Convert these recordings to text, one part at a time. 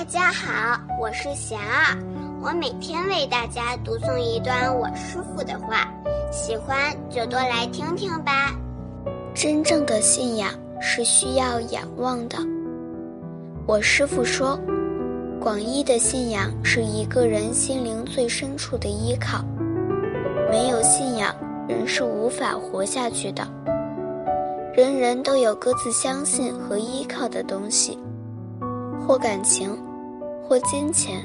大家好，我是贤儿，我每天为大家读诵一段我师傅的话，喜欢就多来听听吧。真正的信仰是需要仰望的。我师傅说，广义的信仰是一个人心灵最深处的依靠，没有信仰，人是无法活下去的。人人都有各自相信和依靠的东西，或感情，或金钱，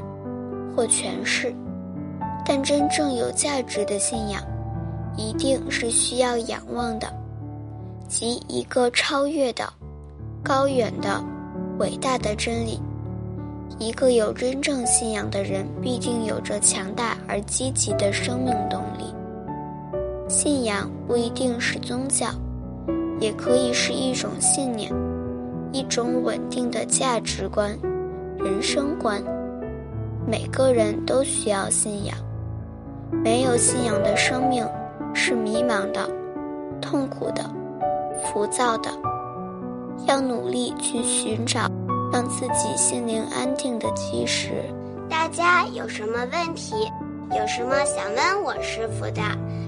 或权势。但真正有价值的信仰，一定是需要仰望的，即一个超越的、高远的、伟大的真理。一个有真正信仰的人，必定有着强大而积极的生命动力。信仰不一定是宗教。也可以是一种信念，一种稳定的价值观、人生观。每个人都需要信仰，没有信仰的生命是迷茫的、痛苦的、浮躁的。要努力去寻找让自己心灵安定的基石。大家有什么问题，有什么想问我师傅的，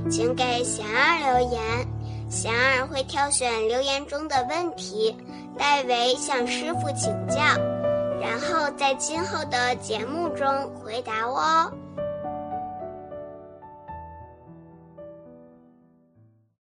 请给贤儿留言。贤儿会挑选留言中的问题，代为向师傅请教，然后在今后的节目中回答哦。